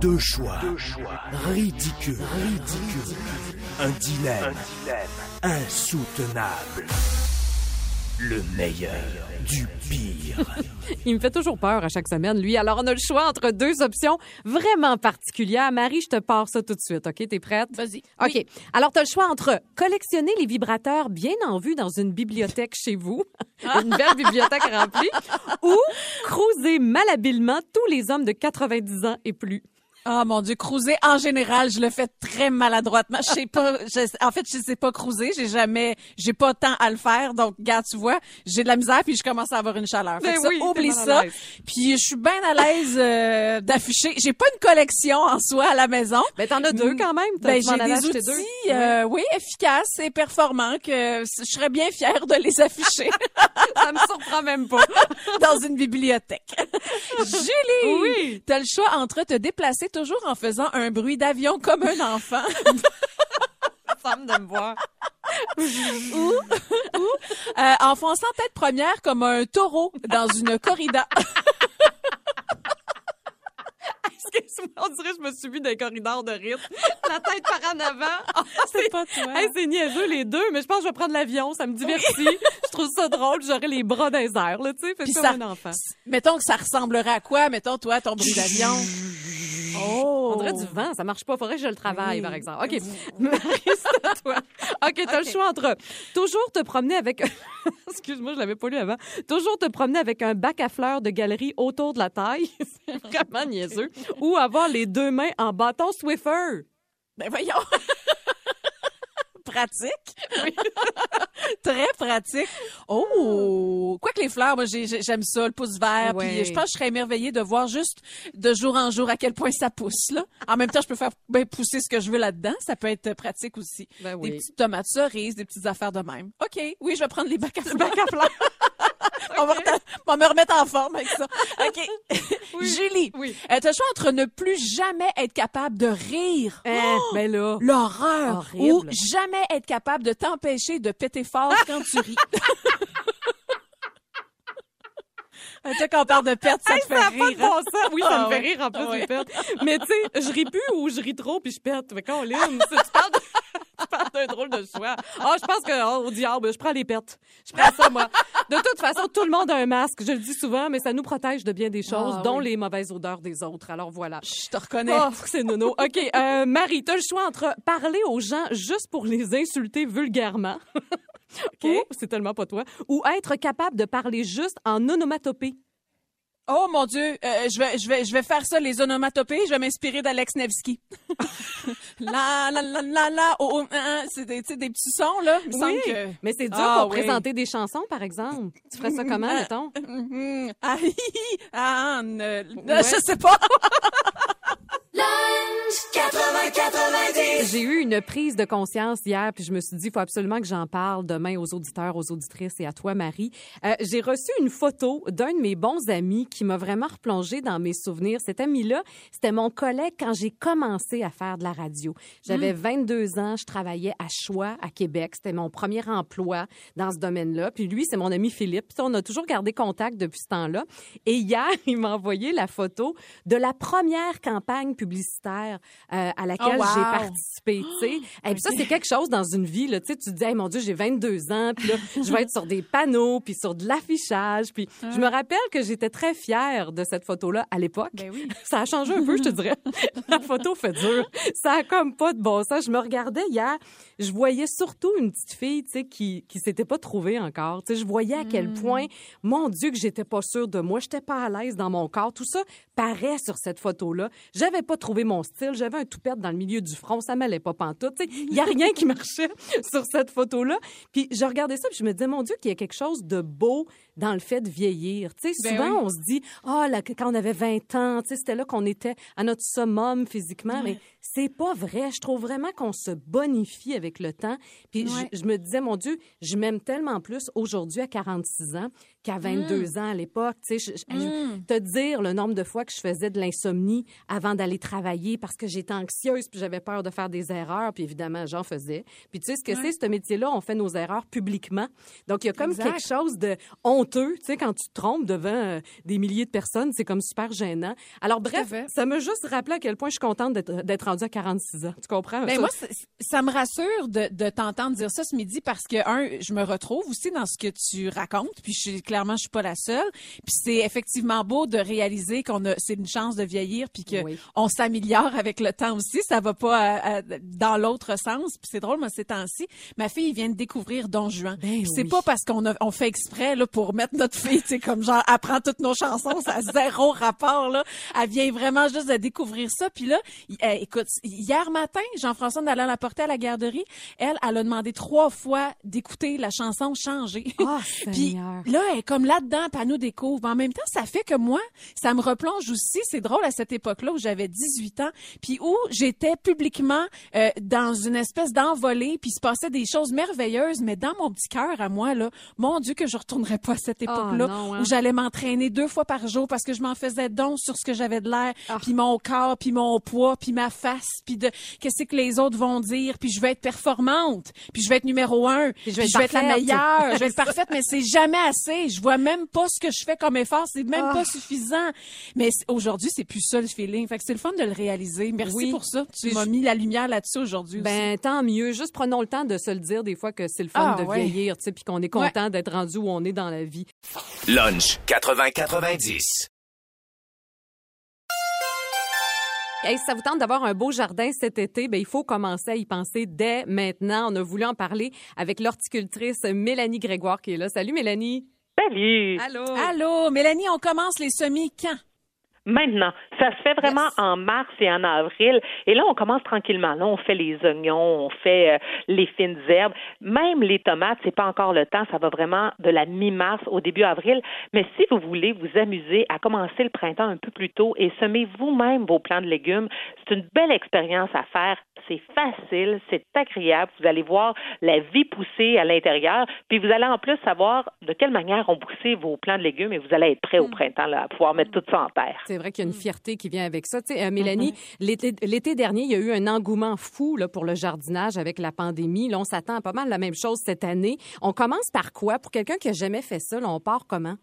Deux choix. Ridicule. Ridicule. Un dilemme. Insoutenable. Le meilleur du pire. Il me fait toujours peur à chaque semaine, lui. Alors, on a le choix entre deux options vraiment particulières. Marie, je te pars ça tout de suite, OK? T'es prête? Vas-y. OK. Oui. Alors, tu as le choix entre collectionner les vibrateurs bien en vue dans une bibliothèque chez vous, une belle bibliothèque remplie, ou cruiser malhabilement tous les hommes de 90 ans et plus. Ah mon Dieu, cruiser en général, je le fais très maladroitement. Je sais pas, je- en fait, je sais pas cruiser. J'ai jamais, j'ai pas temps à le faire. Donc, regarde, tu vois, j'ai de la misère puis je commence à avoir une chaleur. Fait que ça, oui, oublie ça. Puis je suis bien à l'aise euh, d'afficher. J'ai pas une collection en soi à la maison. Ben, t'en as deux quand même. T'as- Ben, j'ai des outils, deux. euh, oui, efficaces et performants que je serais bien fière de les afficher Ça me surprend même pas. dans une bibliothèque. Julie, Oui. t'as le choix entre te déplacer toujours en faisant un bruit d'avion comme un enfant Femme de me voir. ou, ou euh, en fonçant tête première comme un taureau dans une corrida. Excuse-moi, on dirait que je me suis vue dans les corridors de rythme. La tête par en avant. Ah, C'est pas toi. Hey, c'est niaiseux les deux, mais je pense que je vais prendre l'avion, ça me divertit. je trouve ça drôle, j'aurais les bras dans les airs, là, tu sais, comme ça- un enfant. Mettons que ça ressemblerait à quoi? Mettons, toi, ton bruit d'avion? Oh! On dirait du vent, ça marche pas. Faudrait que je le travaille, Oui. par exemple. OK. Marie, toi. OK, t'as le choix entre toujours te promener avec... Excuse-moi, je l'avais pas lu avant. Toujours te promener avec un bac à fleurs de galerie autour de la taille. c'est vraiment niaiseux. Ou avoir les deux mains en bâton Swiffer. Ben voyons! Pratique. Très pratique. Oh! Quoi que les fleurs, moi, j'ai- j'ai- j'aime ça, le pouce vert. Ouais. Puis je pense que je serais émerveillée de voir juste de jour en jour à quel point ça pousse, là. En même temps, je peux faire ben, pousser ce que je veux là-dedans. Ça peut être pratique aussi. Ben oui. Des petites tomates cerises, des petites affaires de même. OK. Oui, je vais prendre les bacs à fleurs. On va, va me remettre en forme avec ça. OK. Julie, Oui. euh, t'as le choix entre ne plus jamais être capable de rire. Hein, ben là. L'horreur. Ou jamais être capable de t'empêcher de péter fort quand tu ris. Tu sais, quand on parle de perte, ça te fait Ça pas de rire. hein? bon sens. Oui, ça Ah me fait ouais. rire en plus, Ah ouais. les pertes. Mais tu sais, je ris plus ou je ris trop puis je pète. Mais quand on tu parles de- tu parles d'un drôle de choix. Ah, je pense que, oh, au diable, je prends les pertes. Je prends ça, moi. De toute façon, tout le monde a un masque. Je le dis souvent, mais ça nous protège de bien des choses, Ah, dont oui. les mauvaises odeurs des autres. Alors voilà. Je te reconnais. Oh, c'est nono. OK, euh, Marie, t'as le choix entre parler aux gens juste pour les insulter vulgairement. Ou, c'est tellement pas toi, ou être capable de parler juste en onomatopée. Oh mon Dieu, euh, je vais, je vais, je vais faire ça les onomatopées. Je vais m'inspirer d'Alex Nevsky. la la la la la. Oh, oh, hein, hein, c'est des, des petits sons là. Il me semble que. Mais c'est dur Ah, pour oui. présenter des chansons, par exemple. Tu ferais ça comment, mettons? Mhm. Ah, hi, ah, ne- Ouais. je sais pas. Lunch 80-90. J'ai eu une prise de conscience hier, puis je me suis dit, il faut absolument que j'en parle demain aux auditeurs, aux auditrices et à toi, Marie. Euh, J'ai reçu une photo d'un de mes bons amis qui m'a vraiment replongé dans mes souvenirs. Cet ami-là, c'était mon collègue quand j'ai commencé à faire de la radio. J'avais 22 ans, je travaillais à Choix, à Québec. C'était mon premier emploi dans ce domaine-là. Puis lui, c'est mon ami Philippe. Puis on a toujours gardé contact depuis ce temps-là. Et hier, il m'a envoyé la photo de la première campagne publicitaire euh, à laquelle Oh, wow. j'ai participé. Et puis ça, c'est quelque chose dans une vie, là. Tu te dis, hey, mon Dieu, j'ai 22 ans, puis là, je vais être sur des panneaux, puis sur de l'affichage. Puis je me rappelle que j'étais très fière de cette photo-là à l'époque. Ben oui. Ça a changé un peu, je te dirais. La photo fait dur. Ça a comme pas de bon sens. Je me regardais hier, je voyais surtout une petite fille, tu sais, qui, qui s'était pas trouvée encore. Tu sais, je voyais à quel point, mon Dieu, que j'étais pas sûre de moi. J'étais pas à l'aise dans mon corps. Tout ça paraît sur cette photo-là. J'avais pas trouvé mon style. J'avais un toupette dans le milieu du front. Ça m'allait pas pantoute. Tu sais, il y a rien qui marchait sur cette photo-là. Puis je regardais ça, puis je me disais, mon Dieu, qu'il y a quelque chose de beau dans le fait de vieillir. Tu sais, Ben souvent, oui. on se dit, ah, là, que quand on avait 20 ans, tu sais, c'était là qu'on était à notre summum physiquement, mais c'est pas vrai. Je trouve vraiment qu'on se bonifie avec le temps. Puis je- je, me disais, mon Dieu, je m'aime tellement plus aujourd'hui à 46 ans qu'à 22 ans à l'époque. Tu sais, je- je- je- te dire le nombre de fois que je faisais de l'insomnie avant d'aller travailler parce que j'étais anxieuse puis j'avais peur de faire des erreurs. Puis évidemment, j'en faisais. Puis tu sais ce que c'est, ce métier-là, on fait nos erreurs publiquement. Donc il y a comme Exact. quelque chose de honteux, tu sais, quand tu te trompes devant euh, des milliers de personnes, c'est comme super gênant. Alors bref, ça m'a juste rappelé à quel point je suis contente d'être rendue à 46 ans. Tu comprends? Ben Ça- moi, ça me rassure de, de t'entendre dire ça ce midi parce que, un, je me retrouve aussi dans ce que tu racontes, puis je suis, clairement, je suis pas la seule. Puis c'est effectivement beau de réaliser qu'on a, c'est une chance de vieillir, puis que Oui. on s'améliore avec le temps aussi. Ça va pas à, à- dans l'autre sens. Puis c'est drôle, moi, ces temps-ci, ma fille vient de découvrir Don Juan. Ben c'est oui. pas parce qu'on a- on fait exprès là, pour mettre notre fille, tu sais, comme genre, apprend toutes nos chansons, ça a zéro rapport, là. Elle vient vraiment juste de découvrir ça. Puis là, euh, écoute, hier matin, Jean-François en allant la porter à la garderie, elle, elle a demandé trois fois d'écouter la chanson Changer. Puis Seigneur. là, elle comme là-dedans, puis elle nous découvre. Mais En même temps, ça fait que moi, ça me replonge aussi. C'est drôle à cette époque-là où j'avais 18 ans, puis où j'étais publiquement euh, dans une espèce d'envolée, puis il se passait des choses merveilleuses, mais dans mon petit cœur à moi, là, mon Dieu que je retournerais pas à cette époque-là, non, hein. où j'allais m'entraîner deux fois par jour parce que je m'en faisais don sur ce que j'avais de l'air, Ah. puis mon corps, puis mon poids, puis ma face, puis de qu'est-ce que les autres vont dire, puis je vais être performante, puis je vais être numéro un, puis je vais je être vais être la meilleure, je vais être parfaite, mais c'est jamais assez. Je vois même pas ce que je fais comme effort, c'est même Ah. pas suffisant. Mais aujourd'hui, c'est plus ça le feeling. Fait que c'est le fun de le réaliser. Merci Oui. pour ça. Tu m'as je- mis la lumière là-dessus aujourd'hui aussi. Ben tant mieux. Juste prenons le temps de se le dire des fois que c'est le fun Ah, de ouais. vieillir, tu sais, puis qu'on est content d'être rendu où on est dans la vie. Lunch 80-90. Hey, si ça vous tente d'avoir un beau jardin cet été, ben il faut commencer à y penser dès maintenant. On a voulu en parler avec l'horticultrice Mélanie Grégoire qui est là. Salut Mélanie. Salut! Allô. Allô, Mélanie, on commence les semis quand? Maintenant, ça se fait vraiment Yes. en mars et en avril. Et là, on commence tranquillement. Là, on fait les oignons, on fait euh, les fines herbes. Même les tomates, c'est pas encore le temps. Ça va vraiment de la mi-mars au début avril. Mais si vous voulez vous amuser à commencer le printemps un peu plus tôt et semer vous-même vos plants de légumes, c'est une belle expérience à faire. C'est facile, c'est agréable. Vous allez voir la vie pousser à l'intérieur. Puis vous allez en plus savoir de quelle manière ont poussé vos plants de légumes et vous allez être prêt au printemps là, à pouvoir mettre tout ça en terre. C'est vrai qu'il y a une fierté qui vient avec ça. Tu sais, euh, Mélanie, l'été l'été dernier, il y a eu un engouement fou là, pour le jardinage avec la pandémie. Là, on s'attend à pas mal la même chose cette année. On commence par quoi? Pour quelqu'un qui a jamais fait ça, là, on part comment?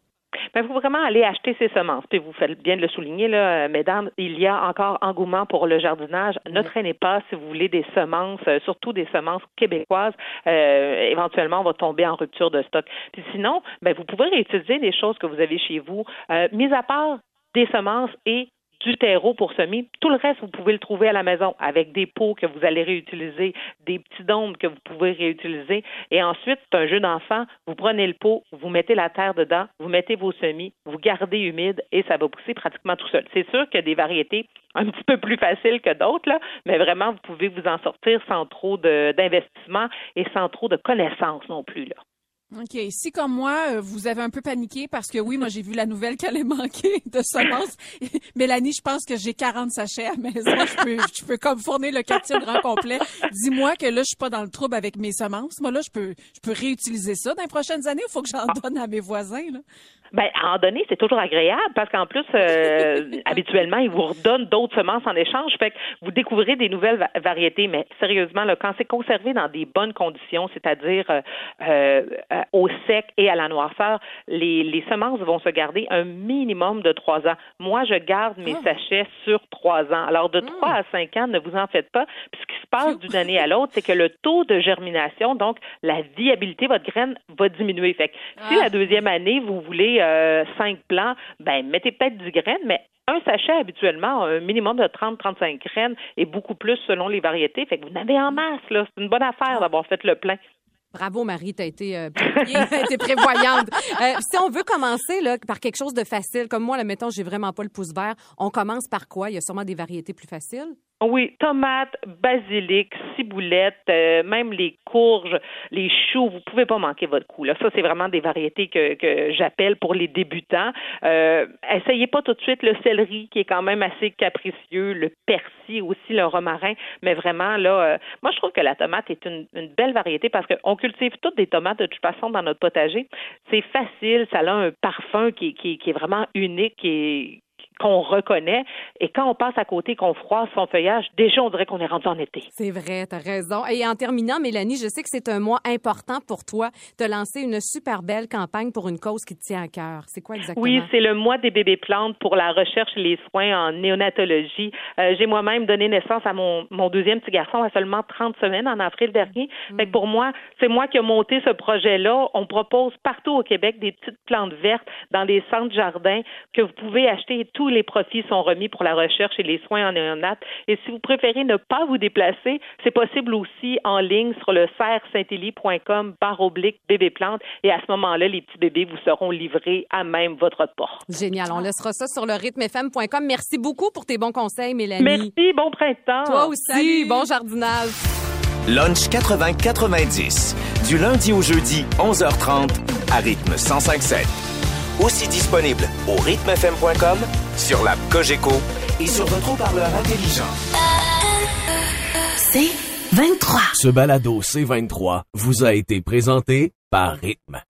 Il faut vraiment aller acheter ses semences. Puis vous faites bien de le souligner, là, euh, mesdames, il y a encore engouement pour le jardinage. Ne traînez pas si vous voulez des semences, euh, surtout des semences québécoises. Euh, éventuellement, on va tomber en rupture de stock. Puis sinon, ben, vous pouvez réutiliser des choses que vous avez chez vous, euh, mis à part des semences et du terreau pour semer. Tout le reste, vous pouvez le trouver à la maison avec des pots que vous allez réutiliser, des petits dômes que vous pouvez réutiliser. Et ensuite, c'est un jeu d'enfant. Vous prenez le pot, vous mettez la terre dedans, vous mettez vos semis, vous gardez humide et ça va pousser pratiquement tout seul. C'est sûr qu'il y a des variétés un petit peu plus faciles que d'autres, mais vraiment, vous pouvez vous en sortir sans trop d'investissement et sans trop de connaissances non plus. Là. OK. Si, comme moi, euh, vous avez un peu paniqué parce que oui, moi, j'ai vu la nouvelle qu'elle est manquée de semences. Mélanie, je pense que j'ai 40 sachets à la maison. Je peux, je peux comme fournir le quartier grand complet. Dis-moi que là, je suis pas dans le trouble avec mes semences. Moi, là, je peux, je peux réutiliser ça dans les prochaines années. Il faut que j'en donne à mes voisins, là. Ben, à en donner, c'est toujours agréable parce qu'en plus, euh, habituellement, ils vous redonnent d'autres semences en échange. Fait que vous découvrez des nouvelles va- variétés. Mais sérieusement, là, quand c'est conservé dans des bonnes conditions, c'est-à-dire euh, euh, au sec et à la noirceur, les, les semences vont se garder un minimum de trois ans. Moi, je garde mes sachets sur trois ans. Alors, de trois à cinq ans, ne vous en faites pas. Puis ce qui se passe d'une année à l'autre, c'est que le taux de germination, donc la viabilité, votre graine va diminuer. Fait que si la deuxième année, vous voulez euh, cinq plants, ben mettez peut-être 10 graines, mais un sachet habituellement a un minimum de 30-35 graines et beaucoup plus selon les variétés. Fait que vous en avez en masse, là. C'est une bonne affaire d'avoir fait le plein. Bravo, Marie, t'as été, euh, été prévoyante. Euh, si on veut commencer là, par quelque chose de facile, comme moi, là, mettons, j'ai vraiment pas le pouce vert, on commence par quoi? Il y a sûrement des variétés plus faciles. Oui, tomates, basilic, ciboulette, euh, même les courges, les choux, vous pouvez pas manquer votre coup. Ça c'est vraiment des variétés que, j'appelle pour les débutants. Euh, essayez pas tout de suite le céleri qui est quand même assez capricieux, le persil aussi, le romarin, mais vraiment là, euh, moi je trouve que la tomate est une, belle variété parce qu'on cultive toutes des tomates de toute façon dans notre potager. C'est facile, ça a un parfum qui, qui, qui est vraiment unique, est qu'on reconnaît. Et quand on passe à côté, qu'on froisse son feuillage, déjà, on dirait qu'on est rendu en été. C'est vrai, t'as raison. Et en terminant, Mélanie, je sais que c'est un mois important pour toi de lancer une super belle campagne pour une cause qui te tient à cœur. C'est quoi exactement? Oui, c'est le mois des bébés plantes pour la recherche et les soins en néonatologie. Euh, J'ai moi-même donné naissance à mon, mon deuxième petit garçon à seulement 30 semaines en avril dernier. Fait que pour moi, c'est moi qui ai monté ce projet-là. On propose partout au Québec des petites plantes vertes dans les centres jardins que vous pouvez acheter tous les profits sont remis pour la recherche et les soins en néonat. Et si vous préférez ne pas vous déplacer, c'est possible aussi en ligne sur le serre-saint-élie.com barre oblique bébé plante. Et à ce moment-là, les petits bébés vous seront livrés à même votre porte. Génial. On laissera ça sur le rythmefm.com. Merci beaucoup pour tes bons conseils, Mélanie. Merci. Bon printemps. Toi aussi. Bon jardinage. Lunch 80-90. Du lundi au jeudi, 11h30, à rythme 105.7. Aussi disponible au rythmefm.com, sur l'app Cogeco et sur votre haut-parleur intelligent. C'est 23. Ce balado C23 vous a été présenté par Rythme.